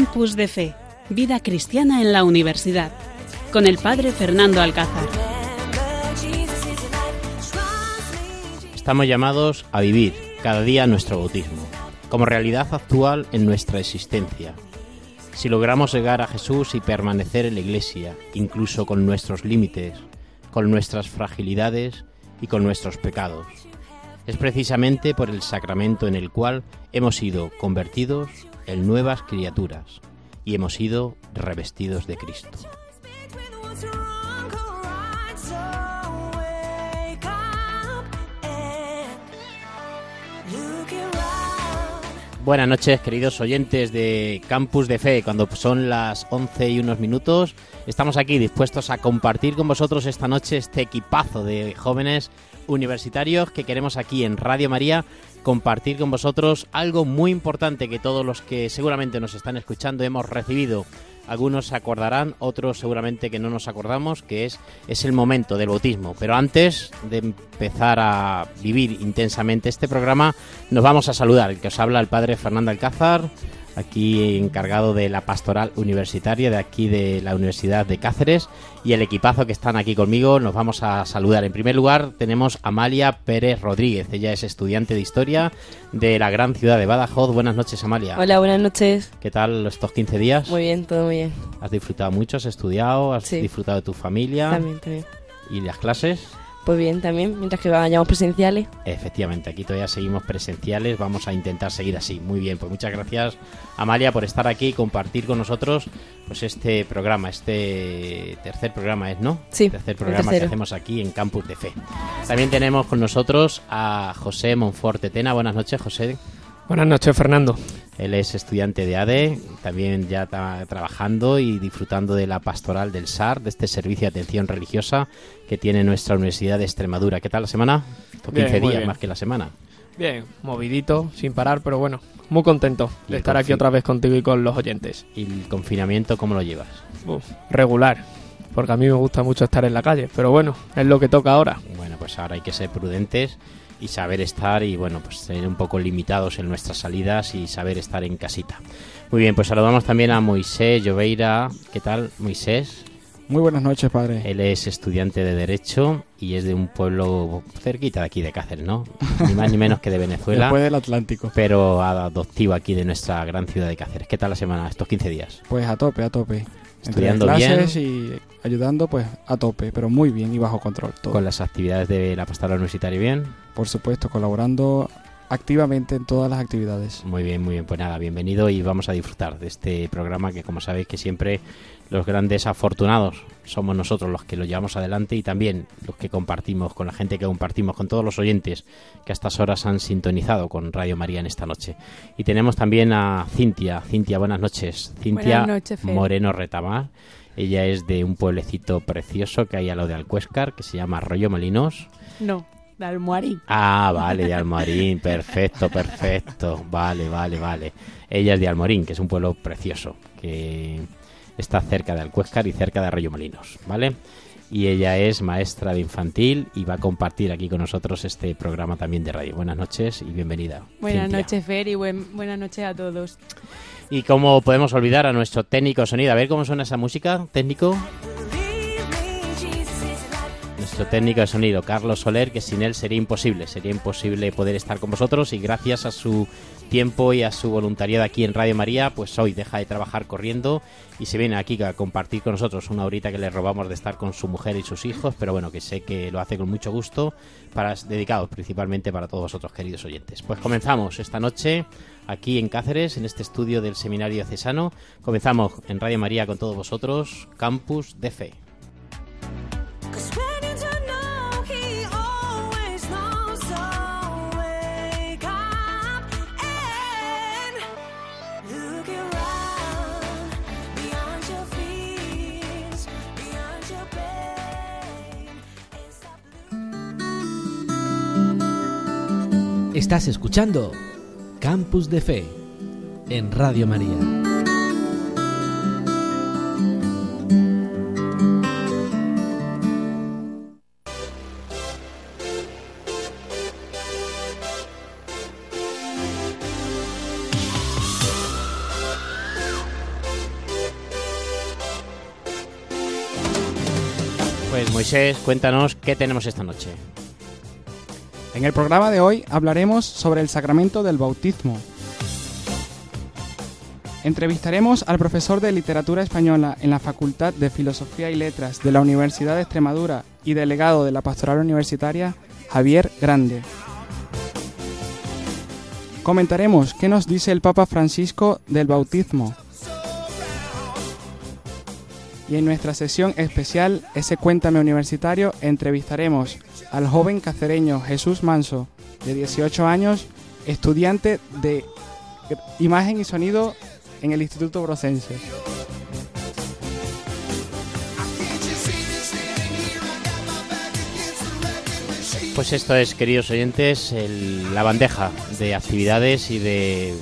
Campus de Fe, Vida Cristiana en la Universidad, con el Padre Fernando Alcázar. Estamos llamados a vivir cada día nuestro bautismo, como realidad actual en nuestra existencia. Si logramos llegar a Jesús y permanecer en la Iglesia, incluso con nuestros límites, con nuestras fragilidades y con nuestros pecados, es precisamente por el sacramento en el cual hemos sido convertidos nuevas criaturas y hemos sido revestidos de Cristo. Buenas noches, queridos oyentes de Campus de Fe. Cuando son las 11 y unos minutos, estamos aquí dispuestos a compartir con vosotros esta noche este equipazo de jóvenes universitarios que queremos aquí en Radio María compartir con vosotros algo muy importante que todos los que seguramente nos están escuchando hemos recibido algunos se acordarán, otros seguramente que no nos acordamos, que es, es el momento del bautismo. Pero antes de empezar a vivir intensamente este programa, nos vamos a saludar. El que os habla el padre Fernando Alcázar, aquí encargado de la pastoral universitaria de aquí de la Universidad de Cáceres y el equipazo que están aquí conmigo nos vamos a saludar. En primer lugar tenemos a Amalia Pérez Rodríguez, ella es estudiante de historia de la gran ciudad de Badajoz. Buenas noches Amalia. Hola, buenas noches. ¿Qué tal estos 15 días? Muy bien, todo muy bien. ¿Has disfrutado mucho? ¿Has estudiado? ¿Has Sí. disfrutado de tu familia? También, también. ¿Y las clases? Pues bien, también, mientras que vayamos presenciales. Efectivamente, aquí todavía seguimos presenciales, vamos a intentar seguir así. Muy bien, pues muchas gracias Amalia por estar aquí y compartir con nosotros pues este programa, este tercer programa es, ¿no? Sí, Tercer el programa que hacemos aquí en Campus de Fe. También tenemos con nosotros a José Monforte Tena. Buenas noches, José. Buenas noches, Fernando. Él es estudiante de ADE, también ya está trabajando y disfrutando de la pastoral del SAR, de este servicio de atención religiosa que tiene nuestra Universidad de Extremadura. ¿Qué tal la semana? Bien, 15 muy días bien. más que la semana. Bien, movidito, sin parar, pero bueno, muy contento de estar aquí otra vez contigo y con los oyentes. ¿Y el confinamiento cómo lo llevas? Uf, regular, porque a mí me gusta mucho estar en la calle, pero bueno, es lo que toca ahora. Bueno, pues ahora hay que ser prudentes y saber estar y bueno, pues ser un poco limitados en nuestras salidas y saber estar en casita. Muy bien, pues saludamos también a Moisés Lloveira. ¿Qué tal, Moisés? Muy buenas noches, padre. Él es estudiante de Derecho y es de un pueblo cerquita de aquí de Cáceres, ¿no? Ni más ni menos que de Venezuela, Después del Atlántico. pero adoptivo aquí de nuestra gran ciudad de Cáceres. ¿Qué tal la semana, estos 15 días? Pues a tope, a tope. Entre Estudiando clases y ayudando, pues a tope, pero muy bien y bajo control. Todo. Con las actividades de la pastoral universitaria bien. Por supuesto, colaborando activamente en todas las actividades. Muy bien, muy bien. Pues nada, bienvenido y vamos a disfrutar de este programa que, como sabéis, que siempre los grandes afortunados somos nosotros los que lo llevamos adelante y también los que compartimos con la gente que compartimos con todos los oyentes que a estas horas han sintonizado con Radio María en esta noche. Y tenemos también a Cintia. Cintia, buenas noches. Cintia Buenas noches. Moreno Retamar. Ella es de un pueblecito precioso que hay a lo de Alcuéscar, que se llama Arroyo Molinos. No, de Almoharín. Ah, vale, de Almorín, perfecto, perfecto. Vale, vale, vale. Ella es de Almorín, que es un pueblo precioso, que está cerca de Alcuéscar y cerca de Arroyo Molinos, ¿vale? Y ella es maestra de infantil y va a compartir aquí con nosotros este programa también de radio. Buenas noches y bienvenida. Buenas Cintia. noches, Fer, y buen- buenas noches a todos. Y cómo podemos olvidar a nuestro técnico sonido. A ver cómo suena esa música, técnico. Nuestro técnico de sonido, Carlos Soler, que sin él sería imposible, sería imposible poder estar con vosotros y gracias a su tiempo y a su voluntariado aquí en Radio María, pues hoy deja de trabajar corriendo y se viene aquí a compartir con nosotros una horita que le robamos de estar con su mujer y sus hijos, pero bueno, que sé que lo hace con mucho gusto, para dedicados principalmente para todos vosotros, queridos oyentes. Pues comenzamos esta noche aquí en Cáceres, en este estudio del Seminario Cesano. Comenzamos en Radio María con todos vosotros, Campus de Fe. Estás escuchando Campus de Fe en Radio María. Pues Moisés, cuéntanos qué tenemos esta noche. En el programa de hoy hablaremos sobre el sacramento del bautismo. Entrevistaremos al profesor de literatura española en la Facultad de Filosofía y Letras de la Universidad de Extremadura y delegado de la Pastoral Universitaria, Javier Grande. Comentaremos qué nos dice el Papa Francisco del bautismo. Y en nuestra sesión especial, ese Cuéntame Universitario, entrevistaremos al joven cacereño Jesús Manso, de 18 años, estudiante de imagen y sonido en el Instituto Brocense. Pues esto es, queridos oyentes, la bandeja de actividades y de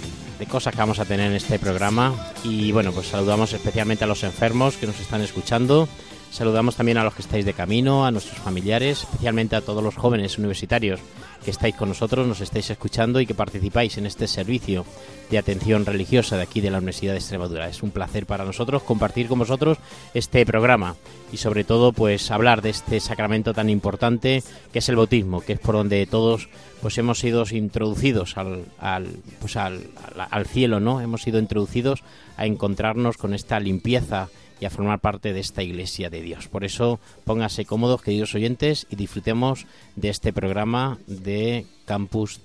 cosas que vamos a tener en este programa. Y bueno, pues saludamos especialmente a los enfermos que nos están escuchando. Saludamos también a los que estáis de camino, a nuestros familiares, especialmente a todos los jóvenes universitarios que estáis con nosotros, nos estáis escuchando y que participáis en este servicio de atención religiosa de aquí de la Universidad de Extremadura. Es un placer para nosotros compartir con vosotros este programa y sobre todo pues hablar de este sacramento tan importante que es el bautismo, que es por donde todos pues hemos sido introducidos al, al, pues al, al- al cielo, ¿no? Hemos sido introducidos a encontrarnos con esta limpieza y a formar parte de esta iglesia de Dios. Por eso pónganse cómodos, queridos oyentes, y disfrutemos de este programa de Campus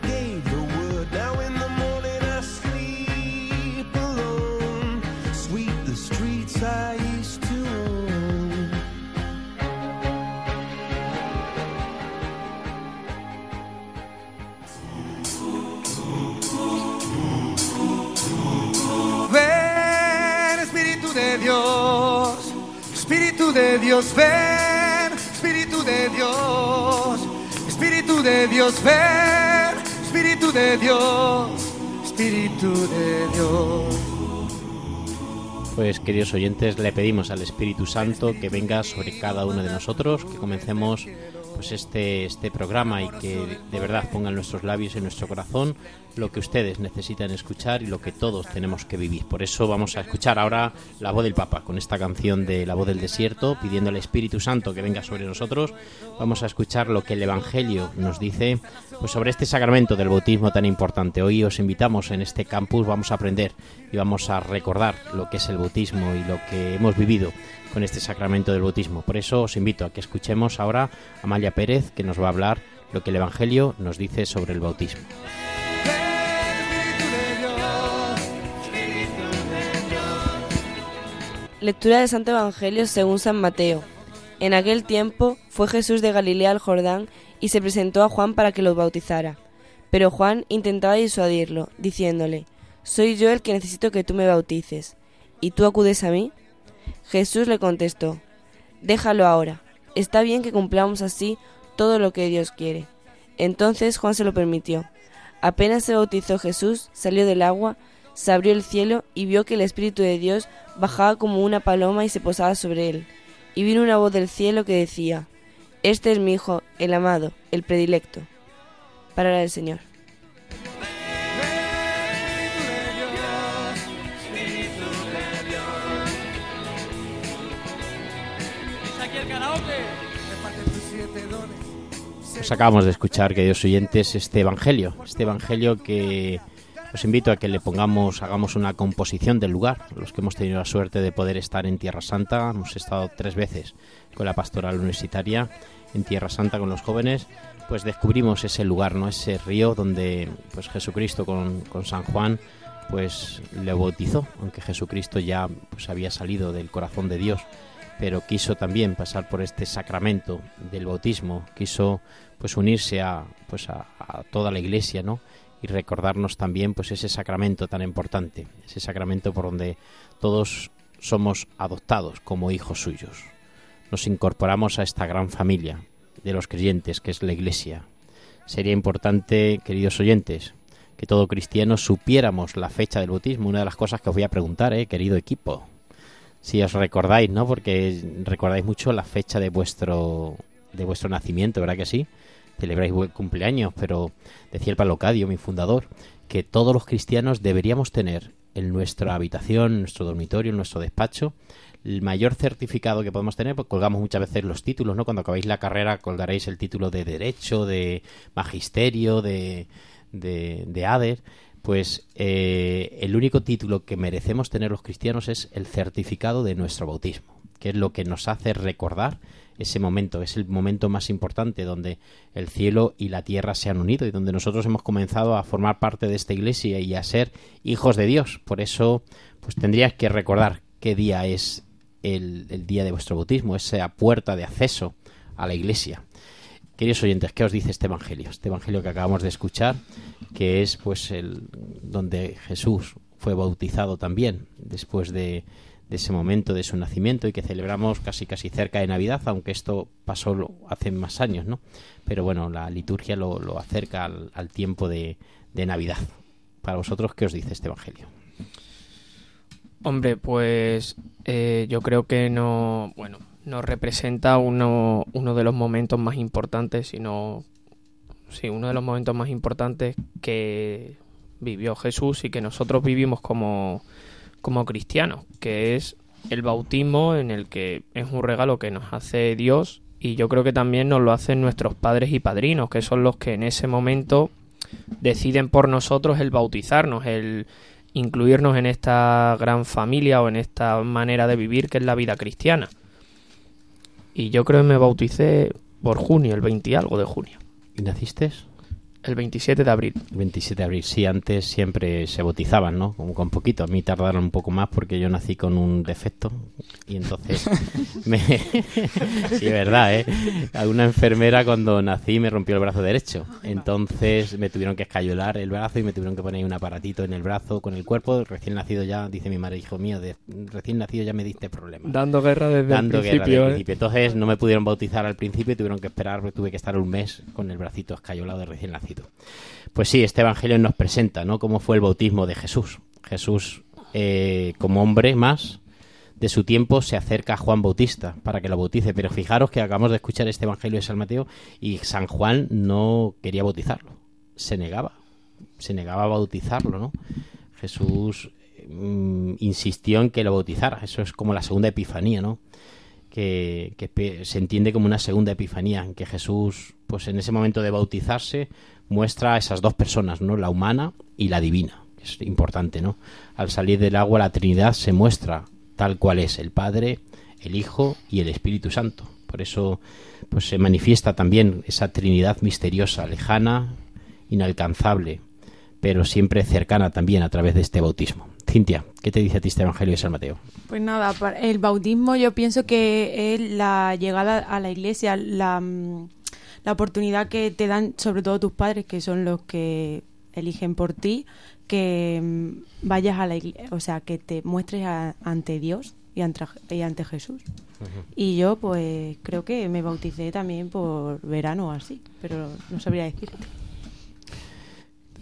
gave Ven, Espíritu de Dios, Espíritu de Dios, ven, Espíritu de Dios, Espíritu de Dios, ven, Espíritu de Dios, Espíritu de Dios. Pues queridos oyentes, le pedimos al Espíritu Santo que venga sobre cada uno de nosotros, que comencemos pues este, este programa y que de verdad ponga en nuestros labios en nuestro corazón lo que ustedes necesitan escuchar y lo que todos tenemos que vivir. Por eso vamos a escuchar ahora la voz del Papa con esta canción de La voz del desierto, pidiendo al Espíritu Santo que venga sobre nosotros. Vamos a escuchar lo que el Evangelio nos dice pues sobre este sacramento del bautismo tan importante. Hoy os invitamos en este campus, vamos a aprender y vamos a recordar lo que es el bautismo y lo que hemos vivido con este sacramento del bautismo. Por eso os invito a que escuchemos ahora a Amalia Pérez, que nos va a hablar lo que el Evangelio nos dice sobre el bautismo. Lectura del Santo Evangelio según San Mateo. En aquel tiempo fue Jesús de Galilea al Jordán y se presentó a Juan para que lo bautizara. Pero Juan intentaba disuadirlo, diciéndole, Soy yo el que necesito que tú me bautices. ¿Y tú acudes a mí? Jesús le contestó, Déjalo ahora. Está bien que cumplamos así todo lo que Dios quiere. Entonces Juan se lo permitió. Apenas se bautizó Jesús, salió del agua, se abrió el cielo y vio que el Espíritu de Dios bajaba como una paloma y se posaba sobre él. Y vino una voz del cielo que decía, Este es mi Hijo, el amado, el predilecto. Palabra del Señor. Pues acabamos de escuchar, queridos oyentes, este Evangelio, este Evangelio que os invito a que le pongamos, hagamos una composición del lugar. Los que hemos tenido la suerte de poder estar en Tierra Santa, hemos estado tres veces con la pastoral universitaria en Tierra Santa con los jóvenes, pues descubrimos ese lugar, no ese río donde pues Jesucristo con, con San Juan pues le bautizó, aunque Jesucristo ya pues había salido del corazón de Dios, pero quiso también pasar por este sacramento del bautismo, quiso pues unirse a pues a, toda la iglesia, ¿no? y recordarnos también pues ese sacramento tan importante, ese sacramento por donde todos somos adoptados como hijos suyos. Nos incorporamos a esta gran familia de los creyentes que es la Iglesia. Sería importante, queridos oyentes, que todo cristiano supiéramos la fecha del bautismo. Una de las cosas que os voy a preguntar, eh, querido equipo, si os recordáis, ¿no? Porque recordáis mucho la fecha de vuestro de vuestro nacimiento, ¿verdad que sí? Celebráis buen cumpleaños, pero decía el Palocadio, mi fundador, que todos los cristianos deberíamos tener en nuestra habitación, en nuestro dormitorio, en nuestro despacho, el mayor certificado que podemos tener, pues colgamos muchas veces los títulos, ¿no? Cuando acabáis la carrera colgaréis el título de Derecho, de Magisterio, de, de, de ADER. Pues eh, el único título que merecemos tener los cristianos es el certificado de nuestro bautismo, que es lo que nos hace recordar ese momento. Es el momento más importante donde el cielo y la tierra se han unido y donde nosotros hemos comenzado a formar parte de esta iglesia y a ser hijos de Dios. Por eso, pues tendrías que recordar qué día es el, el día de vuestro bautismo, esa puerta de acceso a la iglesia. Queridos oyentes, ¿qué os dice este evangelio? Este evangelio que acabamos de escuchar, que es pues el donde Jesús fue bautizado también después de, ese momento de su nacimiento y que celebramos casi casi cerca de Navidad, aunque esto pasó hace más años, ¿no? Pero bueno, la liturgia lo, lo acerca al, tiempo de, de Navidad. Para vosotros, ¿qué os dice este evangelio? Hombre, pues eh, yo creo que no, bueno, nos representa uno, uno de los momentos más importantes, sino, sí, uno de los momentos más importantes que vivió Jesús y que nosotros vivimos como, como cristianos, que es el bautismo en el que es un regalo que nos hace Dios y yo creo que también nos lo hacen nuestros padres y padrinos, que son los que en ese momento deciden por nosotros el bautizarnos, el incluirnos en esta gran familia o en esta manera de vivir que es la vida cristiana. Y yo creo que me bauticé por junio, el 20 y algo de junio. ¿Y naciste? El 27 de abril. El 27 de abril, sí, antes siempre se bautizaban, ¿no? Como con poquito. A mí tardaron un poco más porque yo nací con un defecto y entonces me... sí, es verdad, ¿eh? Una enfermera cuando nací me rompió el brazo derecho. Entonces me tuvieron que escayolar el brazo y me tuvieron que poner un aparatito en el brazo con el cuerpo. Recién nacido ya, dice mi madre, hijo mío, de... recién nacido ya me diste problemas. Dando guerra desde Dando el guerra principio. desde el ¿eh? principio. Entonces no me pudieron bautizar al principio y tuvieron que esperar, porque tuve que estar un mes con el bracito escayolado de recién nacido. Pues sí, este evangelio nos presenta, ¿no? Cómo fue el bautismo de Jesús. Jesús, eh, como hombre más de su tiempo, se acerca a Juan Bautista para que lo bautice. Pero fijaros que acabamos de escuchar este evangelio de San Mateo y San Juan no quería bautizarlo. Se negaba. Se negaba a bautizarlo, ¿no? Jesús mm, insistió en que lo bautizara. Eso es como la segunda epifanía, ¿no? que, que se entiende como una segunda epifanía, en que Jesús, pues en ese momento de bautizarse, muestra a esas dos personas, ¿no? La humana y la divina. Es importante, ¿no? Al salir del agua, la Trinidad se muestra tal cual es el Padre, el Hijo y el Espíritu Santo. Por eso, pues se manifiesta también esa Trinidad misteriosa, lejana, inalcanzable, pero siempre cercana también a través de este bautismo. Cintia, ¿qué te dice a ti este Evangelio de San Mateo? Pues nada, el bautismo yo pienso que es la llegada a la iglesia, la, mm, la oportunidad que te dan sobre todo tus padres, que son los que eligen por ti, que mm, vayas a la iglesia, o sea, que te muestres a- ante Dios y ante, y ante Jesús. Y yo pues creo que me bauticé también por verano o así, pero no sabría decirte.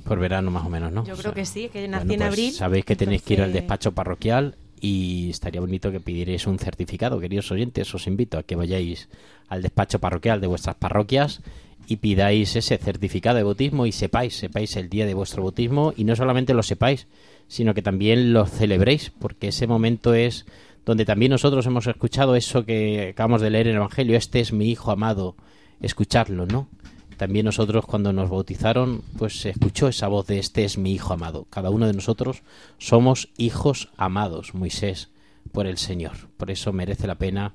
Por verano más o menos, ¿no? Yo O creo sea, que sí, que nací Bueno, en pues abril. Sabéis que tenéis que ir al despacho parroquial y estaría bonito que pidierais un certificado, queridos oyentes. Os invito a que vayáis al despacho parroquial de vuestras parroquias y pidáis ese certificado de bautismo y sepáis, sepáis el día de vuestro bautismo y no solamente lo sepáis, sino que también lo celebréis, porque ese momento es donde también nosotros hemos escuchado eso que acabamos de leer en el Evangelio, este es mi Hijo amado, escuchadlo, ¿no? También nosotros cuando nos bautizaron, pues se escuchó esa voz de este es mi Hijo amado. Cada uno de nosotros somos hijos amados, Moisés, por el Señor. Por eso merece la pena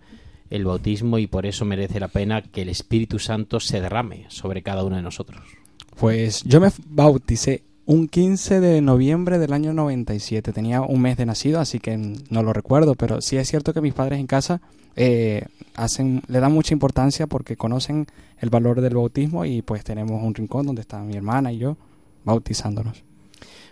el bautismo y por eso merece la pena que el Espíritu Santo se derrame sobre cada uno de nosotros. Pues yo me bauticé un 15 de noviembre del año 97. Tenía un mes de nacido, así que no lo recuerdo, pero sí es cierto que mis padres en casa eh, hacen, le dan mucha importancia porque conocen el valor del bautismo y pues tenemos un rincón donde está mi hermana y yo bautizándonos.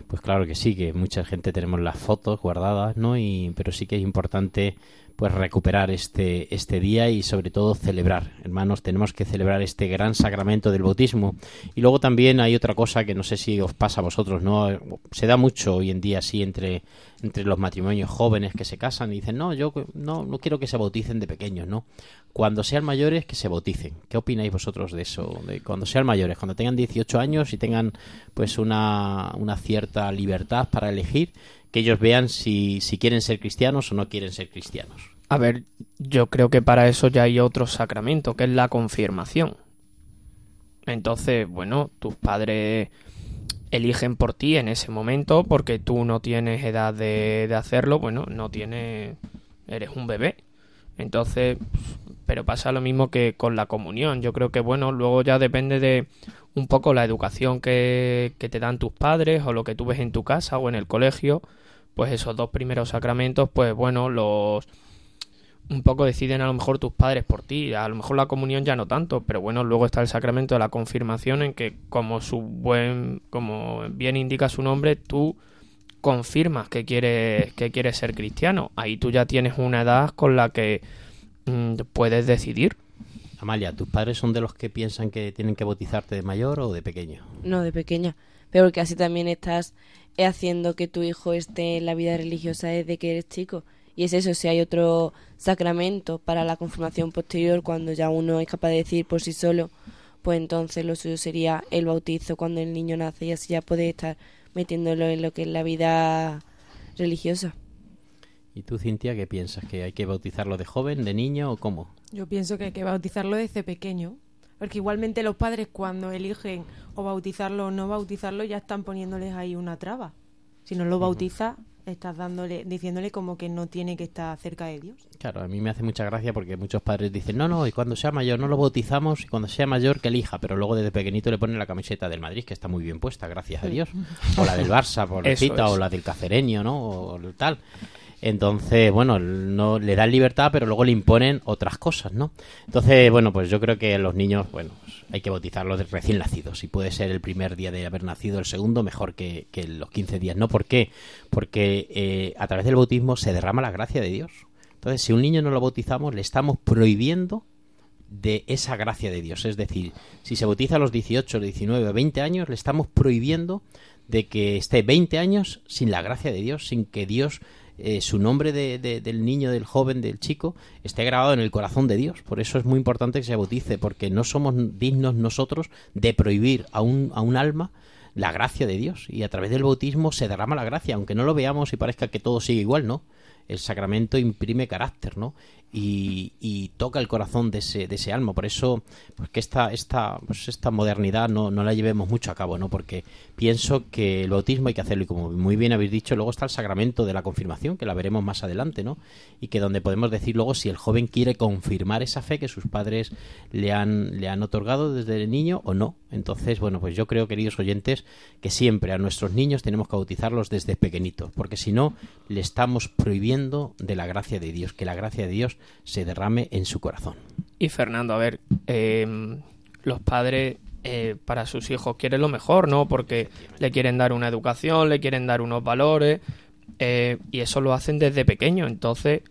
Pues claro que sí, que mucha gente tenemos las fotos guardadas, ¿no? Y, pero sí que es importante pues recuperar este, este día y sobre todo celebrar. Hermanos, tenemos que celebrar este gran sacramento del bautismo. Y luego también hay otra cosa que no sé si os pasa a vosotros, ¿no? Se da mucho hoy en día así entre, entre los matrimonios jóvenes que se casan y dicen, no, yo no, no quiero que se bauticen de pequeños, ¿no? Cuando sean mayores, que se bauticen. ¿Qué opináis vosotros de eso? De cuando sean mayores, cuando tengan 18 años y tengan pues una, una cierta libertad para elegir, que ellos vean si, si quieren ser cristianos o no quieren ser cristianos. A ver, yo creo que para eso ya hay otro sacramento, que es la confirmación. Entonces, bueno, tus padres eligen por ti en ese momento porque tú no tienes edad de, de hacerlo, bueno, no tienes, eres un bebé. Entonces, pero pasa lo mismo que con la comunión. Yo creo que, bueno, luego ya depende de un poco la educación que, que te dan tus padres o lo que tú ves en tu casa o en el colegio. Pues esos dos primeros sacramentos, pues bueno, los un poco deciden a lo mejor tus padres por ti, a lo mejor la comunión ya no tanto, pero bueno, luego está el sacramento de la confirmación en que como su buen como bien indica su nombre, tú confirmas que quieres que quieres ser cristiano. Ahí tú ya tienes una edad con la que mm, puedes decidir. Amalia, ¿tus padres son de los que piensan que tienen que bautizarte de mayor o de pequeño? No, de pequeña. Pero porque así también estás haciendo que tu hijo esté en la vida religiosa desde que eres chico. Y es eso, si hay otro sacramento para la confirmación posterior, cuando ya uno es capaz de decir por sí solo, pues entonces lo suyo sería el bautizo cuando el niño nace y así ya puede estar metiéndolo en lo que es la vida religiosa. ¿Y tú, Cintia, qué piensas? ¿Que hay que bautizarlo de joven, de niño o cómo? Yo pienso que hay que bautizarlo desde pequeño. Porque igualmente los padres cuando eligen o bautizarlo o no bautizarlo ya están poniéndoles ahí una traba. Si no lo bautiza, estás dándole, diciéndole como que no tiene que estar cerca de Dios. Claro, a mí me hace mucha gracia porque muchos padres dicen, no, no, y cuando sea mayor no lo bautizamos, y cuando sea mayor que elija, pero luego desde pequeñito le ponen la camiseta del Madrid, que está muy bien puesta, gracias a Dios, o la del Barça, por cita, o la del Cacereño, ¿no? O tal. Entonces, bueno, no le dan libertad, pero luego le imponen otras cosas, ¿no? Entonces, bueno, pues yo creo que los niños, bueno, hay que bautizarlos recién nacidos. Si puede ser el primer día de haber nacido, el segundo, mejor que, que los 15 días. ¿No? ¿Por qué? Porque eh, a través del bautismo se derrama la gracia de Dios. Entonces, si un niño no lo bautizamos, le estamos prohibiendo de esa gracia de Dios. Es decir, si se bautiza a los 18, 19 o 20 años, le estamos prohibiendo de que esté 20 años sin la gracia de Dios, sin que Dios, eh, su nombre de- de- del niño, del joven, del chico, esté grabado en el corazón de Dios. Por eso es muy importante que se bautice, porque no somos dignos nosotros de prohibir a un, a un alma la gracia de Dios. Y a través del bautismo se derrama la gracia, aunque no lo veamos y parezca que todo sigue igual, ¿no? El sacramento imprime carácter, ¿no? Y, toca el corazón de ese, de ese alma. Por eso, pues que esta, esta, pues esta modernidad no, no la llevemos mucho a cabo, ¿no? Porque pienso que el bautismo hay que hacerlo, y como muy bien habéis dicho, luego está el sacramento de la confirmación, que la veremos más adelante, ¿no? Y que donde podemos decir luego si el joven quiere confirmar esa fe que sus padres le han, le han otorgado desde niño o no. Entonces, bueno, pues yo creo, queridos oyentes, que siempre a nuestros niños tenemos que bautizarlos desde pequeñitos, porque si no, le estamos prohibiendo de la gracia de Dios, que la gracia de Dios se derrame en su corazón. Y Fernando, a ver, eh, los padres eh, para sus hijos quieren lo mejor, ¿no? Porque le quieren dar una educación, le quieren dar unos valores, eh, y eso lo hacen desde pequeño. Entonces,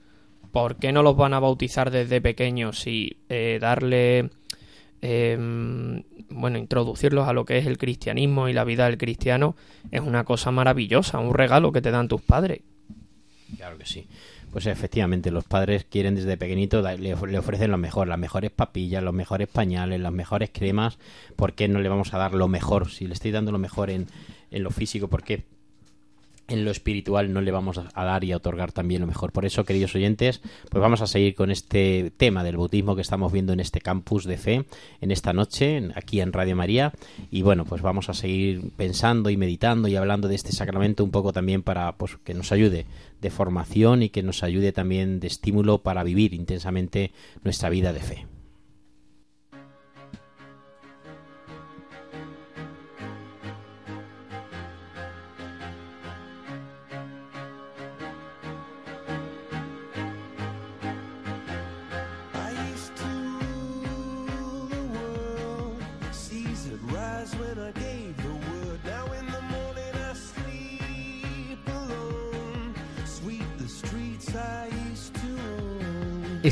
¿por qué no los van a bautizar desde pequeños si eh, darle, eh, bueno, introducirlos a lo que es el cristianismo y la vida del cristiano es una cosa maravillosa, un regalo que te dan tus padres? Claro que sí. Pues efectivamente, los padres quieren desde pequeñito, le ofrecen lo mejor, las mejores papillas, los mejores pañales, las mejores cremas. ¿Por qué no le vamos a dar lo mejor? Si le estoy dando lo mejor en, en lo físico, ¿por qué en lo espiritual no le vamos a dar y a otorgar también lo mejor? Por eso, queridos oyentes, pues vamos a seguir con este tema del bautismo que estamos viendo en este campus de fe, en esta noche, aquí en Radio María. Y bueno, pues vamos a seguir pensando y meditando y hablando de este sacramento un poco también para pues, que nos ayude de formación y que nos ayude también de estímulo para vivir intensamente nuestra vida de fe.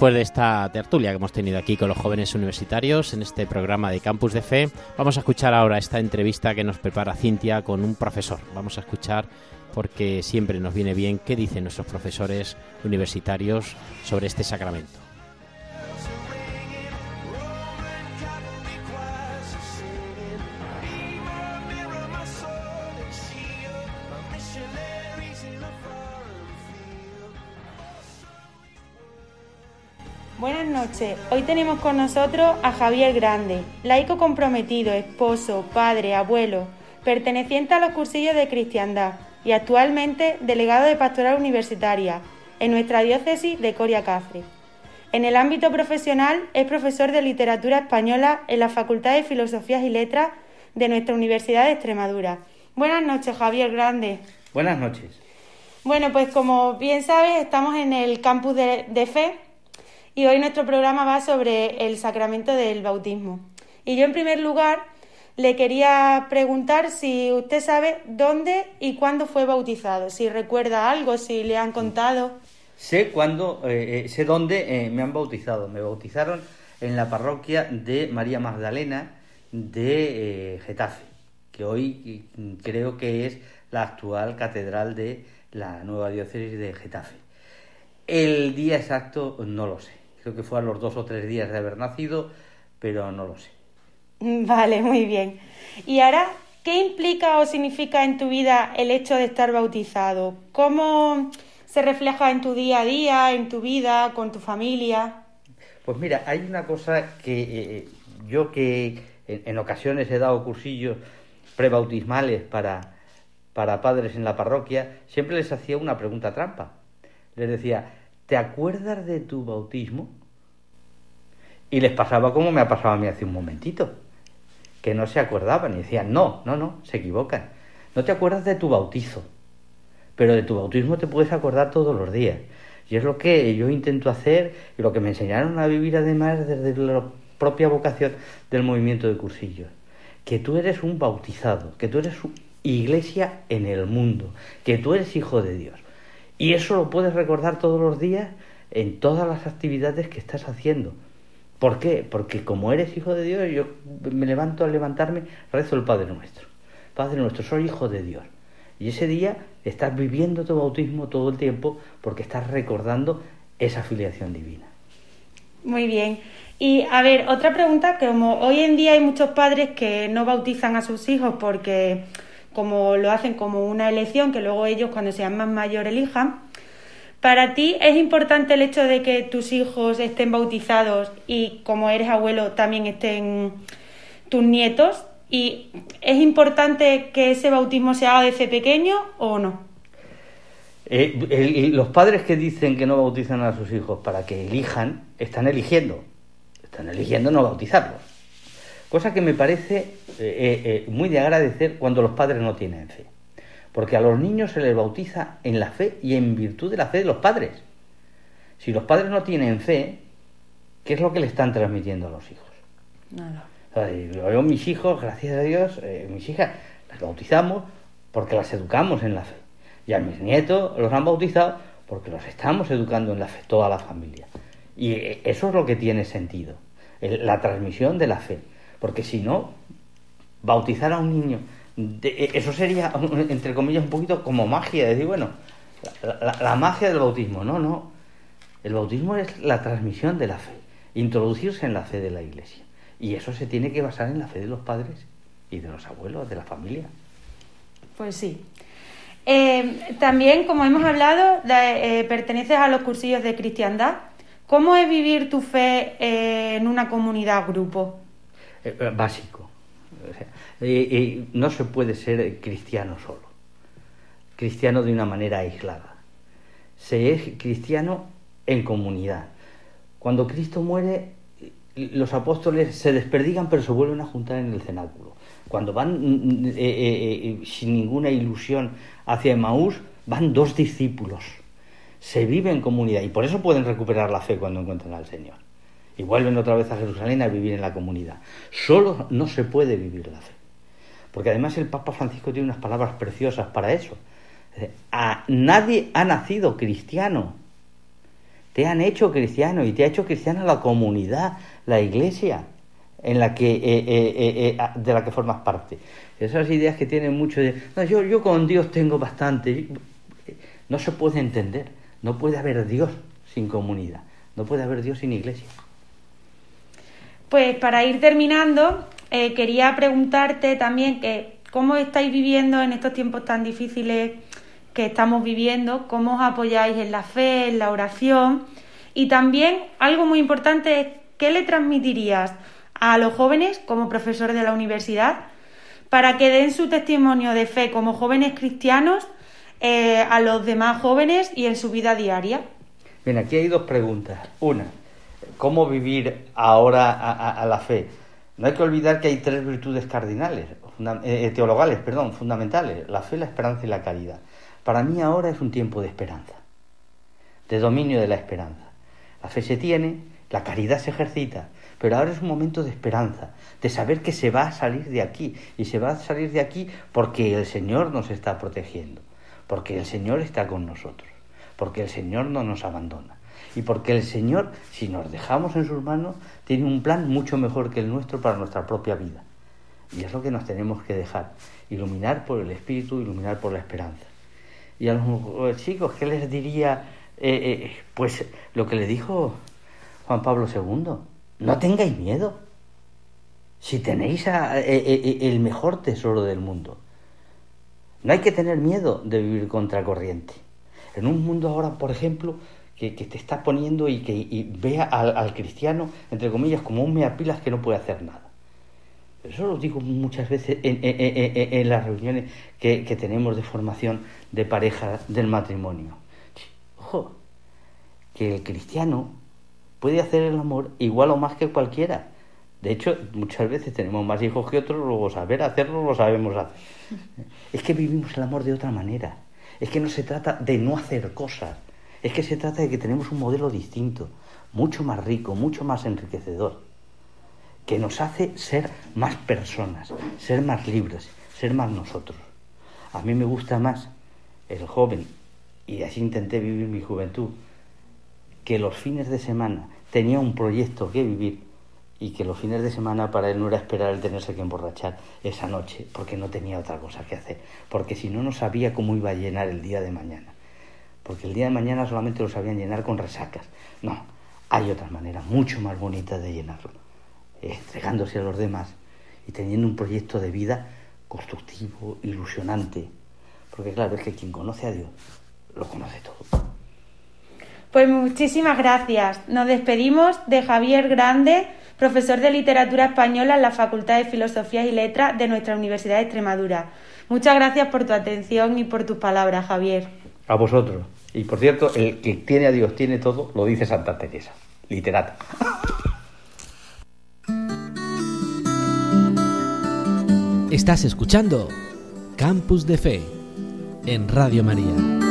Después de esta tertulia que hemos tenido aquí con los jóvenes universitarios en este programa de Campus de Fe, vamos a escuchar ahora esta entrevista que nos prepara Cintia con un profesor. Vamos a escuchar porque siempre nos viene bien qué dicen nuestros profesores universitarios sobre este sacramento. Hoy tenemos con nosotros a Javier Grande, laico comprometido, esposo, padre, abuelo, perteneciente a los cursillos de cristiandad y actualmente delegado de pastoral universitaria en nuestra diócesis de Coria Cáceres. En el ámbito profesional es profesor de literatura española en la Facultad de Filosofías y Letras de nuestra Universidad de Extremadura. Buenas noches, Javier Grande. Buenas noches. Bueno, pues como bien sabes, estamos en el campus de, de fe y hoy nuestro programa va sobre el sacramento del bautismo. Y yo en primer lugar le quería preguntar si usted sabe dónde y cuándo fue bautizado, si recuerda algo, si le han contado. Sé cuándo, eh, eh, sé dónde eh, me han bautizado. Me bautizaron en la parroquia de María Magdalena de Getafe, que hoy mm, creo que es la actual catedral de la nueva diócesis de Getafe. El día exacto no lo sé. Creo que fue a los dos o tres días de haber nacido, pero no lo sé. Vale, muy bien. Y ahora, ¿qué implica o significa en tu vida el hecho de estar bautizado? ¿Cómo se refleja en tu día a día, en tu vida, con tu familia? Pues mira, hay una cosa que eh, yo que en, en ocasiones he dado cursillos prebautismales para, para padres en la parroquia, siempre les hacía una pregunta trampa. Les decía, ¿te acuerdas de tu bautismo? Y les pasaba como me ha pasado a mí hace un momentito, que no se acordaban y decían, no, no, no, se equivocan. No te acuerdas de tu bautizo, pero de tu bautismo te puedes acordar todos los días. Y es lo que yo intento hacer y lo que me enseñaron a vivir además desde la propia vocación del movimiento de cursillos. Que tú eres un bautizado, que tú eres iglesia en el mundo, que tú eres hijo de Dios. Y eso lo puedes recordar todos los días en todas las actividades que estás haciendo. ¿Por qué? Porque como eres hijo de Dios, yo me levanto al levantarme, rezo el Padre Nuestro. Padre Nuestro, soy hijo de Dios. Y ese día estás viviendo tu bautismo todo el tiempo porque estás recordando esa filiación divina. Muy bien. Y a ver, otra pregunta, que como hoy en día hay muchos padres que no bautizan a sus hijos porque como lo hacen como una elección que luego ellos cuando sean más mayores elijan, ¿para ti es importante el hecho de que tus hijos estén bautizados y como eres abuelo también estén tus nietos? ¿Y es importante que ese bautismo se haga desde pequeño o no? Eh, los padres que dicen que no bautizan a sus hijos para que elijan, están eligiendo. Están eligiendo no bautizarlos. Cosa que me parece eh, eh, muy de agradecer cuando los padres no tienen fe. Porque a los niños se les bautiza en la fe y en virtud de la fe de los padres. Si los padres no tienen fe, ¿qué es lo que le están transmitiendo a los hijos? Nada. O sea, y Yo, mis hijos, gracias a Dios, eh, mis hijas las bautizamos porque las educamos en la fe. Y a mis nietos los han bautizado porque los estamos educando en la fe, toda la familia. Y eh, eso es lo que tiene sentido, la transmisión de la fe. Porque si no, bautizar a un niño, de- eh, eso sería, entre comillas, un poquito como magia. Decir, bueno, la, la- la magia del bautismo. No, no. El bautismo es la transmisión de la fe, introducirse en la fe de la iglesia. Y eso se tiene que basar en la fe de los padres y de los abuelos, de la familia. Pues sí. Eh, también, como hemos hablado, de- eh, perteneces a los cursillos de cristiandad. ¿Cómo es vivir tu fe eh, en una comunidad grupo? Eh, eh, básico. Eh, eh, no se puede ser cristiano solo, cristiano de una manera aislada. Se es cristiano en comunidad, Cuando Cristo muere, los apóstoles se desperdigan pero se vuelven a juntar en el cenáculo. Cuando van mm, eh, eh, sin ninguna ilusión hacia Emaús, van dos discípulos. Se vive en comunidad y por eso pueden recuperar la fe cuando encuentran al Señor. Y vuelven otra vez a Jerusalén a vivir en la comunidad. Solo no se puede vivir la fe. Porque además el Papa Francisco tiene unas palabras preciosas para eso. Nadie ha nacido cristiano. Te han hecho cristiano y te ha hecho cristiano la comunidad, la iglesia en la que, eh, eh, eh, de la que formas parte. Esas ideas que tienen mucho de, "No, yo, yo con Dios tengo bastante. No se puede entender. No puede haber Dios sin comunidad. No puede haber Dios sin iglesia. Pues para ir terminando, eh, quería preguntarte también que cómo estáis viviendo en estos tiempos tan difíciles que estamos viviendo, cómo os apoyáis en la fe, en la oración y también algo muy importante es qué le transmitirías a los jóvenes como profesor de la universidad para que den su testimonio de fe como jóvenes cristianos eh, a los demás jóvenes y en su vida diaria. Bien, aquí hay dos preguntas. Una, ¿cómo vivir ahora a, la fe? No hay que olvidar que hay tres virtudes cardinales, eh, eh, teologales, perdón, fundamentales, la fe, la esperanza y la caridad. Para mí ahora es un tiempo de esperanza, de dominio de la esperanza. La fe se tiene, la caridad se ejercita, pero ahora es un momento de esperanza, de saber que se va a salir de aquí, y se va a salir de aquí porque el Señor nos está protegiendo, porque el Señor está con nosotros, porque el Señor no nos abandona. Y porque el Señor, si nos dejamos en sus manos, tiene un plan mucho mejor que el nuestro para nuestra propia vida. Y es lo que nos tenemos que dejar, iluminar por el Espíritu, iluminar por la esperanza. Y a los chicos, ¿qué les diría? Eh, eh, pues lo que le dijo Juan Pablo II, no tengáis miedo. Si tenéis eh, eh, eh, el mejor tesoro del mundo, no hay que tener miedo de vivir contracorriente. En un mundo ahora, por ejemplo, que, que te está poniendo y que y vea al, al cristiano, entre comillas, como un meapilas que no puede hacer nada. Eso lo digo muchas veces en, en- en- en- en las reuniones que, que tenemos de formación de pareja del matrimonio. Ojo, que el cristiano puede hacer el amor igual o más que cualquiera. De hecho, muchas veces tenemos más hijos que otros, luego saber hacerlo lo sabemos hacer. Es que vivimos el amor de otra manera. Es que no se trata de no hacer cosas. Es que se trata de que tenemos un modelo distinto, mucho más rico, mucho más enriquecedor, que nos hace ser más personas, ser más libres, ser más nosotros. A mí me gusta más el joven, y así intenté vivir mi juventud, que los fines de semana tenía un proyecto que vivir y que los fines de semana para él no era esperar el tenerse que emborrachar esa noche, porque no tenía otra cosa que hacer, porque si no, no sabía cómo iba a llenar el día de mañana, porque el día de mañana solamente lo sabían llenar con resacas. No, hay otras maneras mucho más bonitas de llenarlo, entregándose a los demás y teniendo un proyecto de vida constructivo, ilusionante, porque claro, es que quien conoce a Dios lo conoce todo. Pues muchísimas gracias. Nos despedimos de Javier Grande, profesor de literatura española en la Facultad de Filosofía y Letras de nuestra Universidad de Extremadura. Muchas gracias por tu atención y por tus palabras, Javier. A vosotros. Y por cierto, el que tiene a Dios tiene todo, lo dice Santa Teresa, literata. Estás escuchando Campus de Fe en Radio María.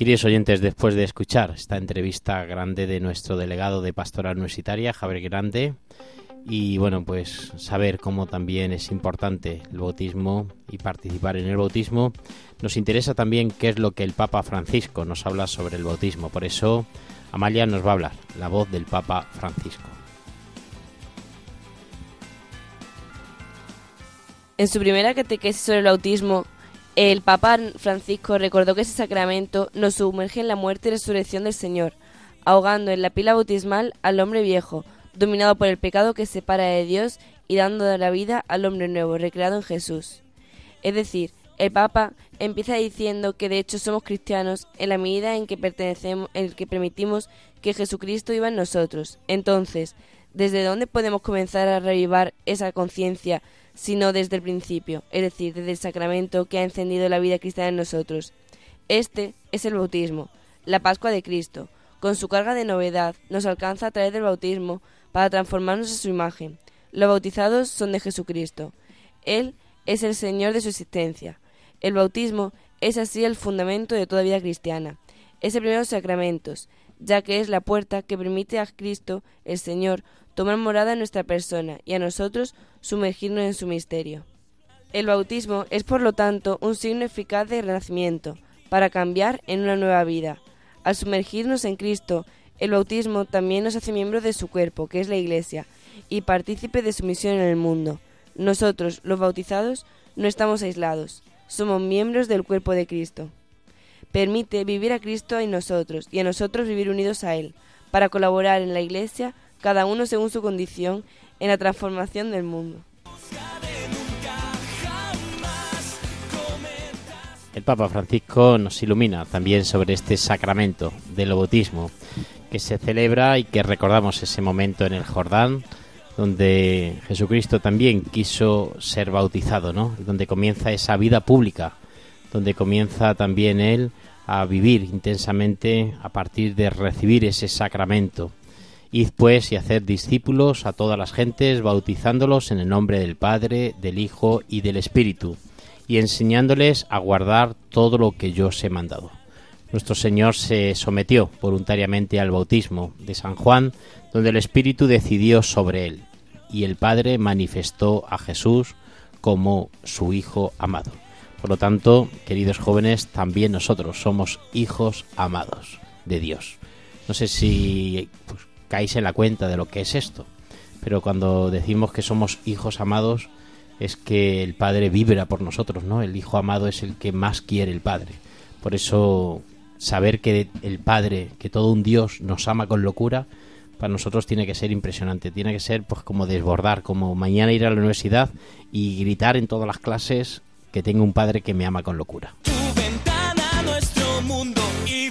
Queridos oyentes, después de escuchar esta entrevista grande de nuestro delegado de Pastoral Universitaria, Javier Grande, y bueno, pues saber cómo también es importante el bautismo y participar en el bautismo, nos interesa también qué es lo que el Papa Francisco nos habla sobre el bautismo. Por eso, Amalia nos va a hablar, la voz del Papa Francisco. En su primera catequesis sobre el bautismo, el Papa Francisco recordó que ese sacramento nos sumerge en la muerte y resurrección del Señor, ahogando en la pila bautismal al hombre viejo, dominado por el pecado que separa de Dios y dando la vida al hombre nuevo, recreado en Jesús. Es decir, el Papa empieza diciendo que de hecho somos cristianos en la medida en que pertenecemos, en que permitimos que Jesucristo viva en nosotros. Entonces, ¿desde dónde podemos comenzar a revivar esa conciencia sino desde el principio, es decir, desde el sacramento que ha encendido la vida cristiana en nosotros? Este es el bautismo, la Pascua de Cristo. Con su carga de novedad, nos alcanza a través del bautismo para transformarnos en su imagen. Los bautizados son de Jesucristo. Él es el Señor de su existencia. El bautismo es así el fundamento de toda vida cristiana. Es el primero de los sacramentos, ya que es la puerta que permite a Cristo, el Señor, tomar morada en nuestra persona y a nosotros sumergirnos en su misterio. El bautismo es, por lo tanto, un signo eficaz de renacimiento, para cambiar en una nueva vida. Al sumergirnos en Cristo, el bautismo también nos hace miembros de su cuerpo, que es la Iglesia, y partícipe de su misión en el mundo. Nosotros, los bautizados, no estamos aislados, somos miembros del cuerpo de Cristo. Permite vivir a Cristo en nosotros y a nosotros vivir unidos a Él, para colaborar en la Iglesia, cada uno según su condición, en la transformación del mundo. El Papa Francisco nos ilumina también sobre este sacramento del bautismo que se celebra y que recordamos ese momento en el Jordán donde Jesucristo también quiso ser bautizado, ¿no? Donde comienza esa vida pública, donde comienza también él a vivir intensamente a partir de recibir ese sacramento. Id pues y hacer discípulos a todas las gentes, bautizándolos en el nombre del Padre, del Hijo y del Espíritu, y enseñándoles a guardar todo lo que yo os he mandado. Nuestro Señor se sometió voluntariamente al bautismo de San Juan, donde el Espíritu decidió sobre él, y el Padre manifestó a Jesús como su Hijo amado. Por lo tanto, queridos jóvenes, también nosotros somos hijos amados de Dios. No sé si pues, caéis en la cuenta de lo que es esto, pero cuando decimos que somos hijos amados es que el Padre vibra por nosotros, ¿no? El Hijo amado es el que más quiere el Padre. Por eso saber que el Padre, que todo un Dios nos ama con locura, para nosotros tiene que ser impresionante, tiene que ser pues como desbordar, como mañana ir a la universidad y gritar en todas las clases que tengo un padre que me ama con locura. ventana a nuestro mundo y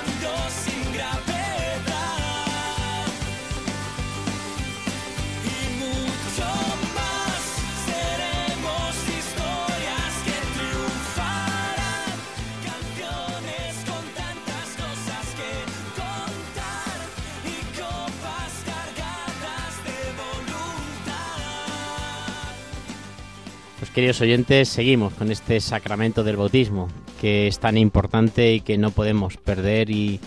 Queridos oyentes, seguimos con este sacramento del bautismo, que es tan importante y que no podemos perder y,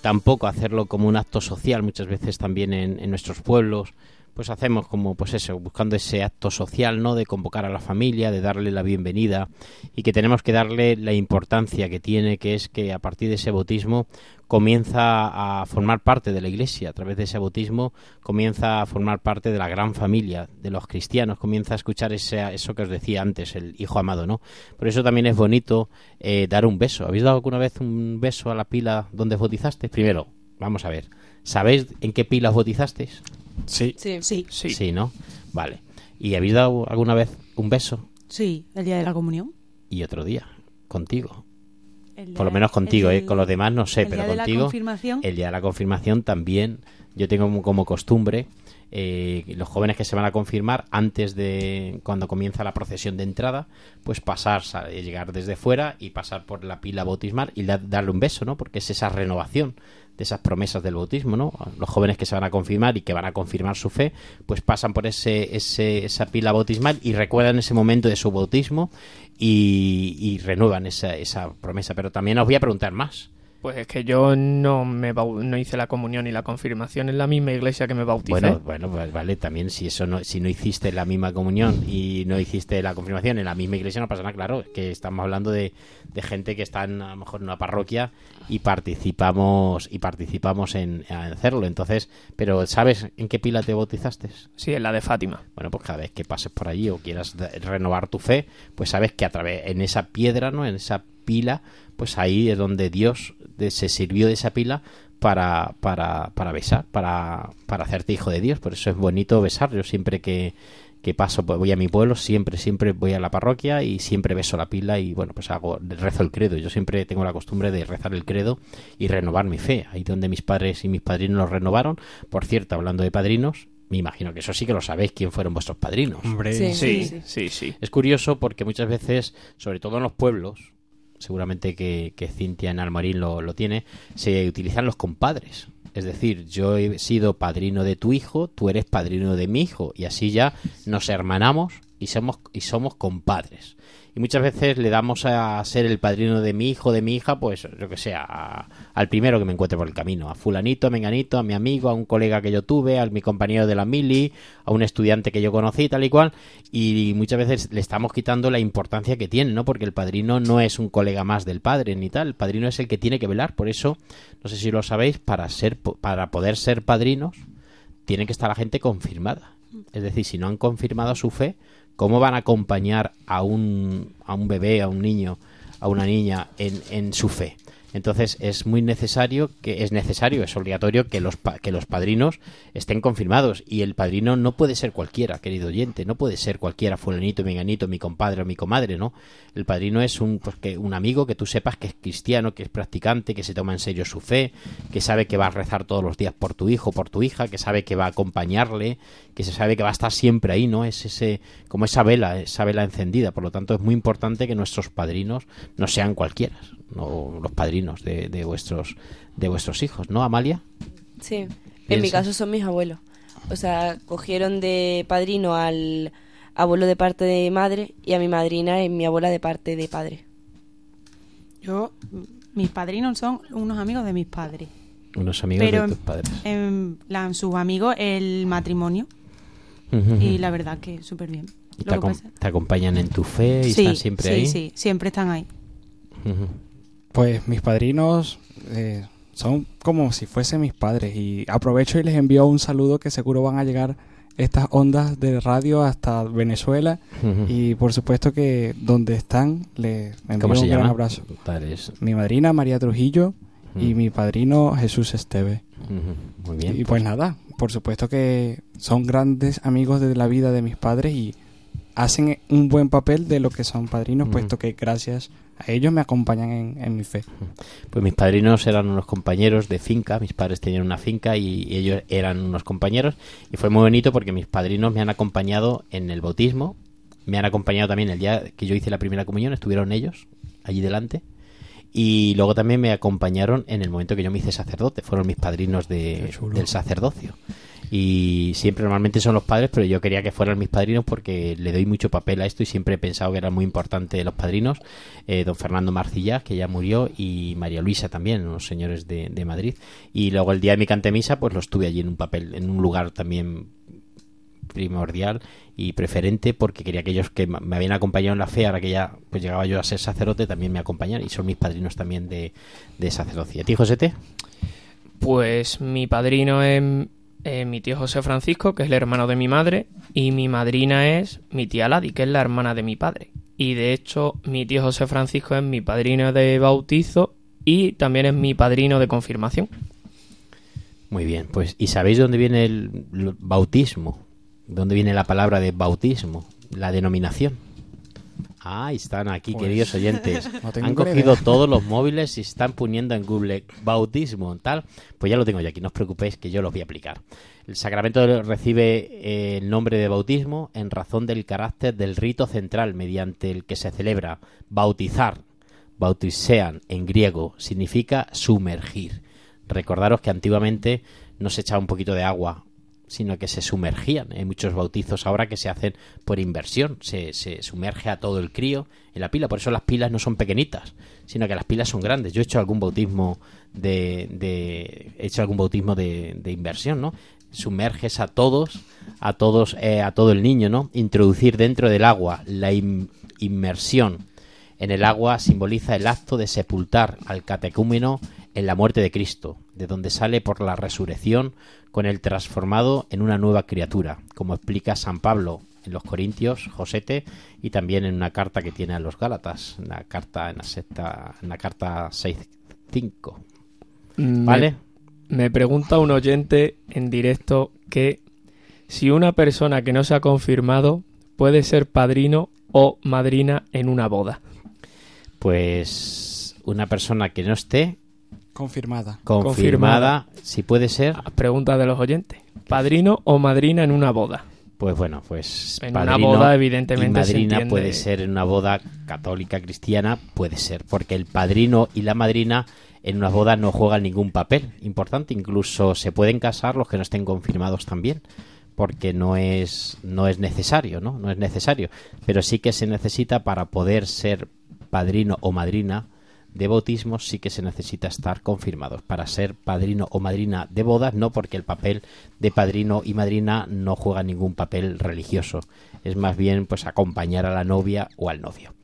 tampoco hacerlo como un acto social muchas veces también en nuestros pueblos. Pues hacemos como, pues eso, buscando ese acto social, ¿no? De convocar a la familia, de darle la bienvenida y que tenemos que darle la importancia que tiene, que es que a partir de ese bautismo comienza a formar parte de la iglesia, a través de ese bautismo comienza a formar parte de la gran familia de los cristianos, comienza a escuchar ese, eso que os decía antes, el hijo amado, ¿no? Por eso también es bonito eh, dar un beso. ¿Habéis dado alguna vez un beso a la pila donde os bautizasteis? Primero, vamos a ver, ¿sabéis en qué pila os bautizasteis? Sí. Sí. Sí. Sí, ¿no? Vale. ¿Y habéis dado alguna vez un beso? Sí, el día de la comunión. Y otro día, contigo. Por lo menos contigo, el- ¿eh? Con los demás no sé, el pero día de la contigo. confirmación. El día de la confirmación también. Yo tengo como, como costumbre eh, los jóvenes que se van a confirmar antes de cuando comienza la procesión de entrada, pues pasar, sa- llegar desde fuera y pasar por la pila bautismal y da- darle un beso, ¿no? Porque es esa renovación de esas promesas del bautismo, ¿no? Los jóvenes que se van a confirmar y que van a confirmar su fe, pues pasan por ese, ese, esa pila bautismal y recuerdan ese momento de su bautismo y, y renuevan esa, esa promesa. Pero también os voy a preguntar más. Pues es que yo no me no hice la comunión y la confirmación en la misma iglesia que me bauticé. Bueno, bueno, pues vale, también si eso no, si no hiciste la misma comunión y no hiciste la confirmación en la misma iglesia no pasa nada, claro, que estamos hablando de, de gente que está en, a lo mejor en una parroquia y participamos y participamos en, en hacerlo, entonces, pero ¿sabes en qué pila te bautizaste? Sí, en la de Fátima. Bueno, pues cada vez que pases por allí o quieras renovar tu fe, pues sabes que a través en esa piedra, ¿no? En esa pila, pues ahí es donde Dios se sirvió de esa pila para, para, para besar, para, para hacerte hijo de Dios. Por eso es bonito besar. Yo siempre que, que paso, pues voy a mi pueblo, siempre, siempre voy a la parroquia y siempre beso la pila y bueno, pues hago, rezo el credo. Yo siempre tengo la costumbre de rezar el credo y renovar mi fe. Ahí donde mis padres y mis padrinos lo renovaron. Por cierto, hablando de padrinos, me imagino que eso sí que lo sabéis quién fueron vuestros padrinos. Hombre, Sí. Sí, sí, sí. Es curioso porque muchas veces, sobre todo en los pueblos, seguramente que, que Cintia en Almarín lo, lo tiene, se utilizan los compadres. Es decir, yo he sido padrino de tu hijo, tú eres padrino de mi hijo, y así ya nos hermanamos y somos, y somos compadres. Y muchas veces le damos a ser el padrino de mi hijo, de mi hija, pues yo que sé, a- al primero que me encuentre por el camino, a fulanito, a menganito, a mi amigo, a un colega que yo tuve, a mi compañero de la mili, a un estudiante que yo conocí, tal y cual, y muchas veces le estamos quitando la importancia que tiene, ¿no? Porque el padrino no es un colega más del padre ni tal, el padrino es el que tiene que velar, por eso, no sé si lo sabéis, para ser para poder ser padrinos tiene que estar la gente confirmada. Es decir, si no han confirmado su fe, ¿cómo van a acompañar a un, a un bebé, a un niño, a una niña en, en su fe? Entonces es muy necesario que es necesario, es obligatorio que los que los padrinos estén confirmados y el padrino no puede ser cualquiera, querido oyente, no puede ser cualquiera, fulanito, menganito, mi compadre o mi comadre, ¿no? El padrino es un pues, que un amigo que tú sepas que es cristiano, que es practicante, que se toma en serio su fe, que sabe que va a rezar todos los días por tu hijo, por tu hija, que sabe que va a acompañarle, que se sabe que va a estar siempre ahí, ¿no? Es ese como esa vela, esa vela encendida, por lo tanto es muy importante que nuestros padrinos no sean cualquiera, no los padrinos de, de vuestros de vuestros hijos, ¿no, Amalia? Sí, en mi caso son mis abuelos. O sea, cogieron de padrino al abuelo de parte de madre y a mi madrina y mi abuela de parte de padre. Yo, mis padrinos son unos amigos de mis padres. Unos amigos Pero de tus padres. En sus amigos, el matrimonio. Y la verdad que súper bien. Y te, Lo que acom- pasa- te acompañan en tu fe y sí, están siempre sí, ahí. sí, siempre están ahí. Pues mis padrinos eh, son como si fuesen mis padres y aprovecho y les envío un saludo que seguro van a llegar estas ondas de radio hasta Venezuela y por supuesto que donde están les envío ¿Cómo se un gran llama? abrazo. Padres. Mi madrina María Trujillo y mi padrino Jesús Esteve. Muy bien. Y pues nada, por supuesto que son grandes amigos de la vida de mis padres y hacen un buen papel de lo que son padrinos, puesto que gracias ellos me acompañan en, mi fe. Pues mis padrinos eran unos compañeros de finca, mis padres tenían una finca y ellos eran unos compañeros y fue muy bonito porque mis padrinos me han acompañado en el bautismo, me han acompañado también el día que yo hice la primera comunión, estuvieron ellos allí delante y luego también me acompañaron en el momento que yo me hice sacerdote, fueron mis padrinos de, del sacerdocio. Y siempre normalmente son los padres, pero yo quería que fueran mis padrinos porque le doy mucho papel a esto y siempre he pensado que era muy importante los padrinos. Eh, don Fernando Marcilla, que ya murió, y María Luisa también, unos señores de, de Madrid. Y luego el día de mi cantemisa, pues lo estuve allí en un papel, en un lugar también primordial y preferente porque quería que ellos que me habían acompañado en la fe ahora que ya pues llegaba yo a ser sacerdote también me acompañan y son mis padrinos también de, de sacerdocio. ¿A ti, Josete? Pues mi padrino es eh, mi tío José Francisco, que es el hermano de mi madre, y mi madrina es mi tía Ladi, que es la hermana de mi padre. Y de hecho, mi tío José Francisco es mi padrino de bautizo y también es mi padrino de confirmación. Muy bien, pues ¿y sabéis dónde viene el, bautismo? ¿Dónde viene la palabra de bautismo? La denominación. Ah, están aquí, Pues, queridos oyentes. no Han cogido idea. todos los móviles y están poniendo en Google bautismo, tal. Pues ya lo tengo yo aquí, no os preocupéis que yo los voy a aplicar. El sacramento recibe eh, el nombre de bautismo en razón del carácter del rito central mediante el que se celebra bautizar, bautisean en griego, significa sumergir. Recordaros que antiguamente no se echaba un poquito de agua, sino que se sumergían. Hay muchos bautizos ahora que se hacen por inversión. Se, se sumerge a todo el crío en la pila. Por eso las pilas no son pequeñitas, sino que las pilas son grandes. Yo he hecho algún bautismo de, de- he hecho algún bautismo de, de inversión, ¿no? Sumerges a todos, a todos, eh, a todo el niño, ¿no? Introducir dentro del agua la in- inmersión en el agua simboliza el acto de sepultar al catecúmeno en la muerte de Cristo, de donde sale por la resurrección con el transformado en una nueva criatura, como explica San Pablo en los Corintios, Josete, y también en una carta que tiene a los Gálatas, en la carta en la, secta- en la carta 6.5. Me- ¿Vale? Me pregunta un oyente en directo que si una persona que no se ha confirmado puede ser padrino o madrina en una boda. Pues una persona que no esté Confirmada. confirmada, si puede ser, Pregunta de los oyentes. ¿Padrino o madrina en una boda? Pues bueno, pues En una boda, evidentemente, y madrina puede ser en una boda católica cristiana, puede ser, porque el padrino y la madrina en una boda no juegan ningún papel importante, incluso se pueden casar los que no estén confirmados también, porque no es no es necesario, ¿no? No es necesario, pero sí que se necesita para poder ser padrino o madrina de bautismo sí que se necesita estar confirmados para ser padrino o madrina de bodas, no porque el papel de padrino y madrina no juega ningún papel religioso, es más bien pues acompañar a la novia o al novio.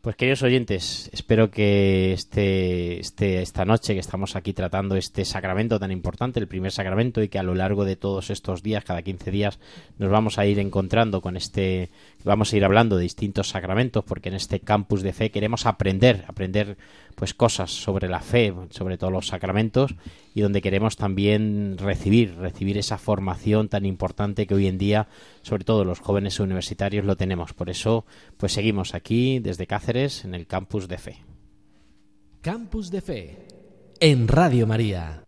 Pues queridos oyentes, espero que este, este, esta noche que estamos aquí tratando este sacramento tan importante, el primer sacramento, y que a lo largo de todos estos días, cada 15 días, nos vamos a ir encontrando con este, vamos a ir hablando de distintos sacramentos, porque en este campus de fe queremos aprender, aprender pues cosas sobre la fe, sobre todos los sacramentos, y donde queremos también recibir, recibir esa formación tan importante que hoy en día, sobre todo los jóvenes universitarios, lo tenemos. Por eso, pues seguimos aquí desde Cáceres en el campus de fe. Campus de Fe en Radio María.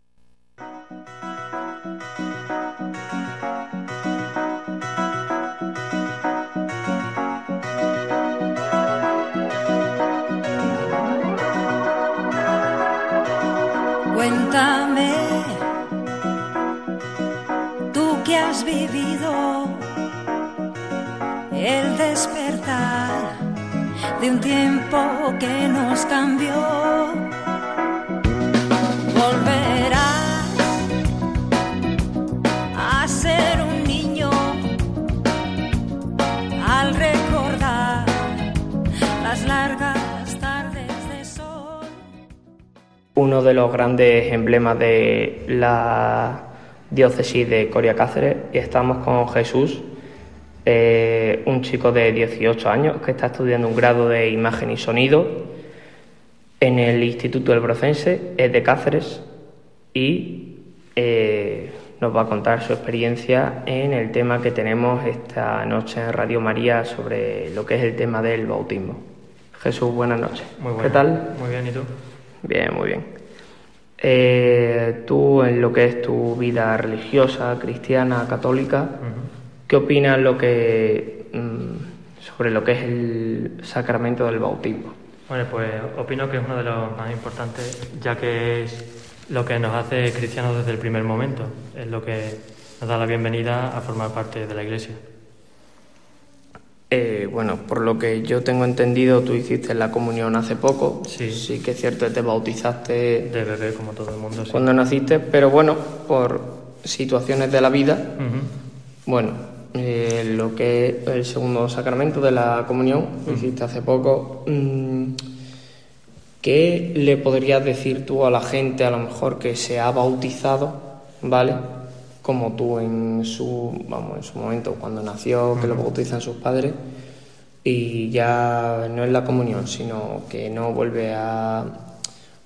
Has vivido el despertar de un tiempo que nos cambió. Volverás a ser un niño al recordar las largas tardes de sol. Uno de los grandes emblemas de la diócesis de Coria Cáceres y estamos con Jesús, eh, un chico de 18 años que está estudiando un grado de imagen y sonido en el Instituto del Brocense, es de Cáceres y eh, nos va a contar su experiencia en el tema que tenemos esta noche en Radio María sobre lo que es el tema del bautismo. Jesús, buenas noches. Muy ¿Qué buena. tal? Muy bien, ¿y tú? Bien, muy bien. Eh, tú, en lo que es tu vida religiosa, cristiana, católica, ¿qué opinas lo que, mm, sobre lo que es el sacramento del bautismo? Bueno, pues opino que es uno de los más importantes, ya que es lo que nos hace cristianos desde el primer momento. Es lo que nos da la bienvenida a formar parte de la Iglesia. Eh, bueno, por lo que yo tengo entendido, tú hiciste la comunión hace poco. Sí. Sí que es cierto que te bautizaste De bebé, como todo el mundo. sí. cuando naciste, pero bueno, por situaciones de la vida. Bueno, eh, lo que es el segundo sacramento de la comunión, lo hiciste hace poco. mm, ¿Qué le podrías decir tú a la gente, a lo mejor que se ha bautizado, ¿vale? Como tú en su, vamos, en su momento, cuando nació, que lo bautizan sus padres, y ya no es la comunión, sino que no vuelve a,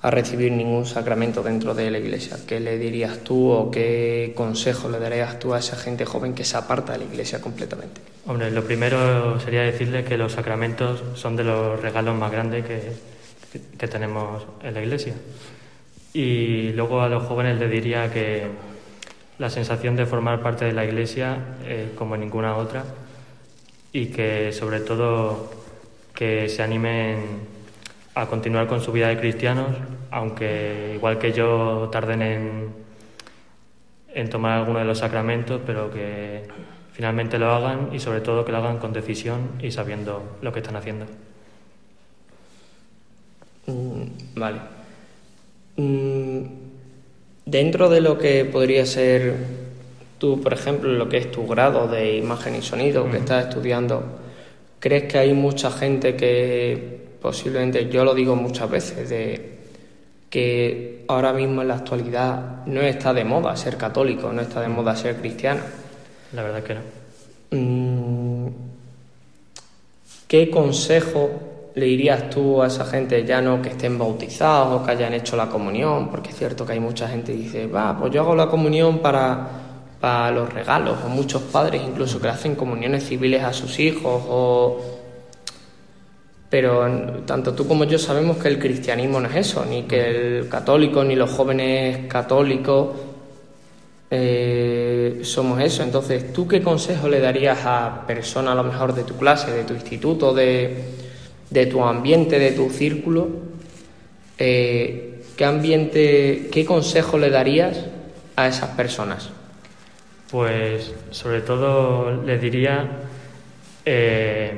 a recibir ningún sacramento dentro de la iglesia. ¿Qué le dirías tú o qué consejo le darías tú a esa gente joven que se aparta de la iglesia completamente? Hombre, lo primero sería decirle que los sacramentos son de los regalos más grandes que, que tenemos en la iglesia. Y luego a los jóvenes les diría que la sensación de formar parte de la iglesia es como ninguna otra y que sobre todo que se animen a continuar con su vida de cristianos, aunque igual que yo tarden en, en tomar alguno de los sacramentos, pero que finalmente lo hagan y sobre todo que lo hagan con decisión y sabiendo lo que están haciendo. Mm, Vale. Mm, Dentro de lo que podría ser tú, por ejemplo, lo que es tu grado de imagen y sonido que estás estudiando, ¿crees que hay mucha gente que posiblemente, yo lo digo muchas veces, de que ahora mismo en la actualidad no está de moda ser católico, no está de moda ser cristiano? La verdad que no. Mm, ¿Qué consejo le dirías tú a esa gente ya no que estén bautizados o que hayan hecho la comunión? Porque es cierto que hay mucha gente que dice, va, pues yo hago la comunión para, para los regalos, o muchos padres incluso que hacen comuniones civiles a sus hijos, o... pero tanto tú como yo sabemos que el cristianismo no es eso, ni que el católico ni los jóvenes católicos eh, somos eso. Entonces, ¿tú qué consejo le darías a personas a lo mejor de tu clase, de tu instituto, de, de tu ambiente, de tu círculo? Eh, ¿Qué ambiente, qué consejo le darías a esas personas? Pues sobre todo les diría eh,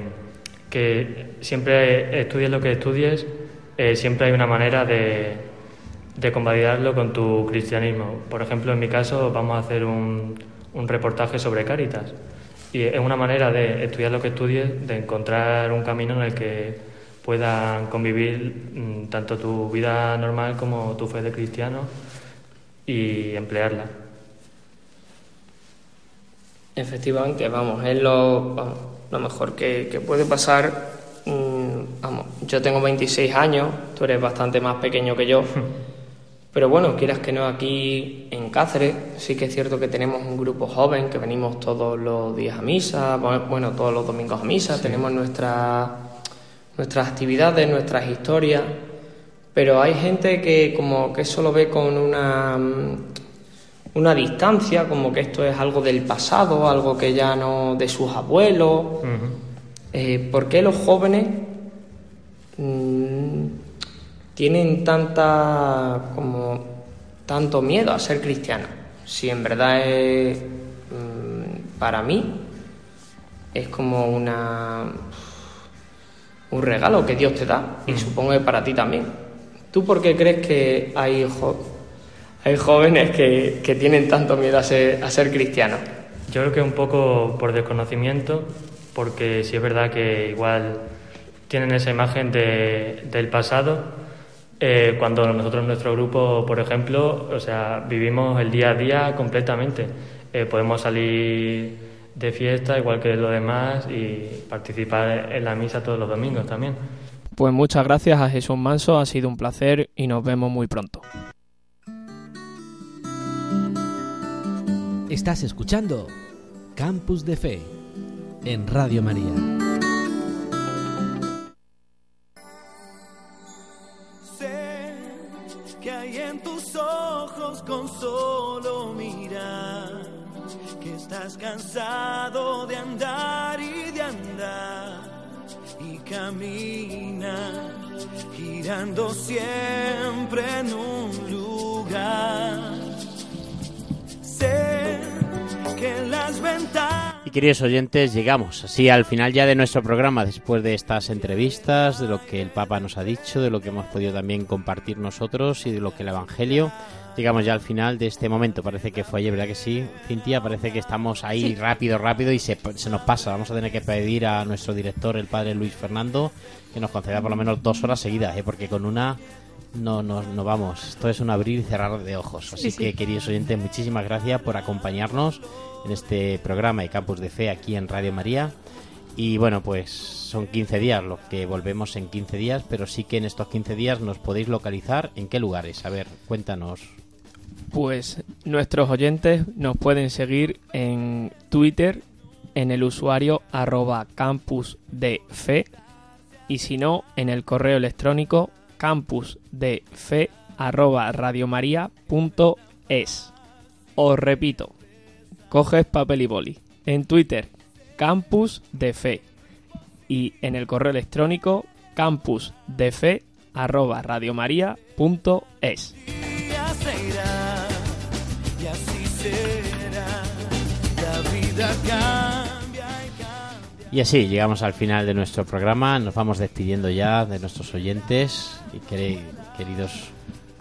que siempre estudies lo que estudies, eh, siempre hay una manera de, de convalidarlo con tu cristianismo. Por ejemplo, en mi caso vamos a hacer un, un reportaje sobre Cáritas y es una manera de estudiar lo que estudies, de encontrar un camino en el que puedan convivir mm, tanto tu vida normal como tu fe de cristiano y emplearla. Efectivamente, vamos, es lo, vamos, lo mejor que, que puede pasar. Mm, Vamos, yo tengo 26 años, tú eres bastante más pequeño que yo. Pero bueno, quieras que no, aquí en Cáceres sí que es cierto que tenemos un grupo joven que venimos todos los días a misa, bueno, todos los domingos a misa, tenemos nuestra, nuestras actividades, nuestras historias, pero hay gente que como que eso lo ve con una, mm, una distancia, como que esto es algo del pasado, algo que ya no de sus abuelos. Eh, ¿Por qué los jóvenes mm, tienen tanta como tanto miedo a ser cristianos? Si en verdad es mm, para mí es como una un regalo que Dios te da y supongo que para ti también. ¿Tú por qué crees que hay, jo- hay jóvenes que, que tienen tanto miedo a ser, a ser cristianos? Yo creo que un poco por desconocimiento, porque sí es verdad que igual tienen esa imagen de- del pasado, eh, cuando nosotros en nuestro grupo, por ejemplo, o sea, vivimos el día a día completamente. Eh, podemos salir de fiesta igual que los demás y participar en la misa todos los domingos también. Pues muchas gracias a Jesús Manso, ha sido un placer y nos vemos muy pronto. Estás escuchando Campus de Fe en Radio María. Con solo mirar que estás cansado de andar y de andar y camina girando siempre en un lugar. Sé que las ventanas Y queridos oyentes, llegamos así al final ya de nuestro programa, después de estas entrevistas, de lo que el Papa nos ha dicho, de lo que hemos podido también compartir nosotros y de lo que el Evangelio. Llegamos ya al final de este momento, parece que fue ayer, ¿verdad que sí? Cintia, parece que estamos ahí Sí. rápido, rápido y se, se nos pasa. Vamos a tener que pedir a nuestro director, el padre Luis Fernando, que nos conceda por lo menos dos horas seguidas, ¿eh? porque con una no, no, no vamos. Esto es un abrir y cerrar de ojos. Así Sí, sí. que, queridos oyentes, muchísimas gracias por acompañarnos en este programa de Campus de Fe aquí en Radio María. Y bueno, pues son 15 días, lo que volvemos en 15 días, pero sí que en estos 15 días nos podéis localizar en qué lugares. A ver, cuéntanos. Pues nuestros oyentes nos pueden seguir en Twitter en el usuario arroba campus de fe y si no en el correo electrónico campus de fe arroba radiomaria.es. Os repito, coges papel y boli. En Twitter, campus de fe y en el correo electrónico campus de fe arroba radiomaria.es. vida cambia y cambia. Y así llegamos al final de nuestro programa. Nos vamos despidiendo ya de nuestros oyentes. Y queridos,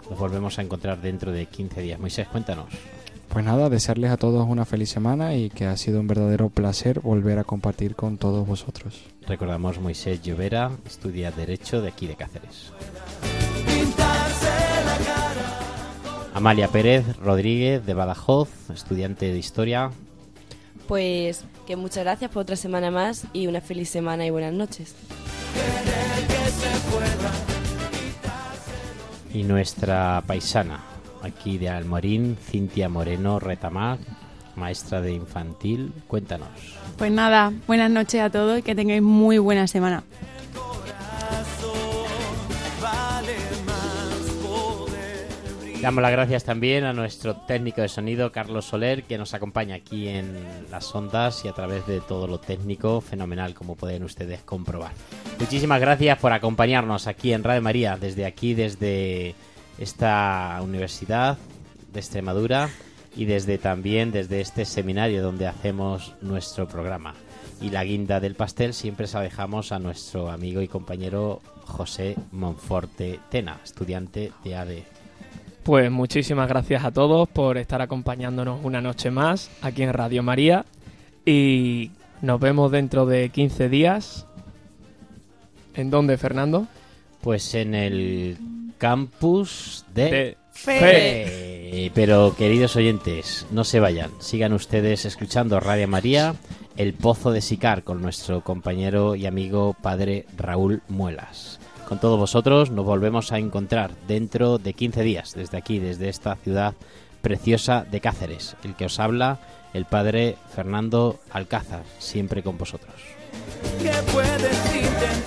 nos volvemos a encontrar dentro de 15 días. Moisés, cuéntanos. Pues nada, desearles a todos una feliz semana y que ha sido un verdadero placer volver a compartir con todos vosotros. Recordamos Moisés Llovera, estudia Derecho de aquí de Cáceres. Amalia Pérez Rodríguez de Badajoz, estudiante de Historia. Pues que muchas gracias por otra semana más y una feliz semana y buenas noches. Y nuestra paisana, aquí de Almorín, Cintia Moreno Retamar, maestra de infantil. Cuéntanos. Pues nada, buenas noches a todos y que tengáis muy buena semana. Damos las gracias también a nuestro técnico de sonido, Carlos Soler, que nos acompaña aquí en las ondas y a través de todo lo técnico, fenomenal, como pueden ustedes comprobar. Muchísimas gracias por acompañarnos aquí en Radio María, desde aquí, desde esta universidad de Extremadura y desde también desde este seminario donde hacemos nuestro programa. Y la guinda del pastel siempre se la dejamos a nuestro amigo y compañero José Monforte Tena, estudiante de AD. Pues muchísimas gracias a todos por estar acompañándonos una noche más aquí en Radio María y nos vemos dentro de 15 días. ¿En dónde, Fernando? Pues en el campus de, De Fe. Pero queridos oyentes, no se vayan, sigan ustedes escuchando Radio María, El Pozo de Sicar con nuestro compañero y amigo padre Raúl Muelas. Con todos vosotros nos volvemos a encontrar dentro de 15 días, desde aquí, desde esta ciudad preciosa de Cáceres. El que os habla, el padre Fernando Alcázar, siempre con vosotros. ¿Qué puedes